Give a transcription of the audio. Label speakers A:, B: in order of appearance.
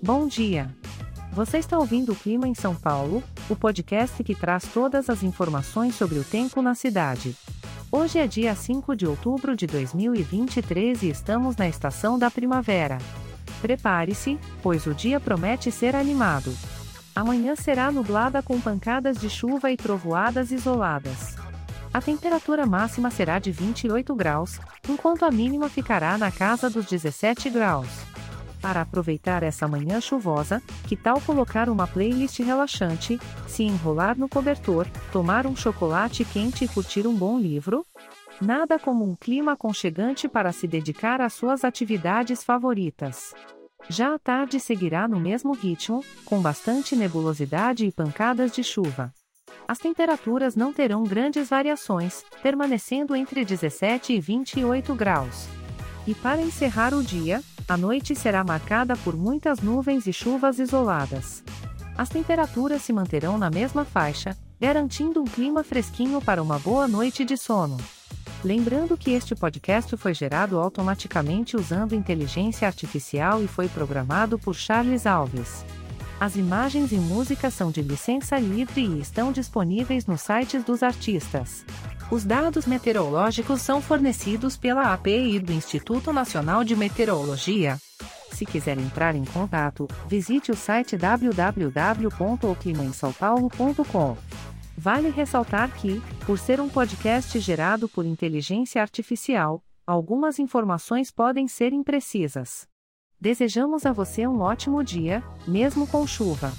A: Bom dia! Você está ouvindo o Clima em São Paulo, o podcast que traz todas as informações sobre o tempo na cidade. Hoje é dia 5 de outubro de 2023 e estamos na estação da primavera. Prepare-se, pois o dia promete ser animado. Amanhã será nublada com pancadas de chuva e trovoadas isoladas. A temperatura máxima será de 28 graus, enquanto a mínima ficará na casa dos 17 graus. Para aproveitar essa manhã chuvosa, que tal colocar uma playlist relaxante, se enrolar no cobertor, tomar um chocolate quente e curtir um bom livro? Nada como um clima aconchegante para se dedicar às suas atividades favoritas. Já a tarde seguirá no mesmo ritmo, com bastante nebulosidade e pancadas de chuva. As temperaturas não terão grandes variações, permanecendo entre 17 e 28 graus. E para encerrar o dia, a noite será marcada por muitas nuvens e chuvas isoladas. As temperaturas se manterão na mesma faixa, garantindo um clima fresquinho para uma boa noite de sono. Lembrando que este podcast foi gerado automaticamente usando inteligência artificial e foi programado por Charles Alves. As imagens e músicas são de licença livre e estão disponíveis nos sites dos artistas. Os dados meteorológicos são fornecidos pela API do Instituto Nacional de Meteorologia. Se quiser entrar em contato, visite o site www.oclimaemsaopaulo.com. Vale ressaltar que, por ser um podcast gerado por inteligência artificial, algumas informações podem ser imprecisas. Desejamos a você um ótimo dia, mesmo com chuva.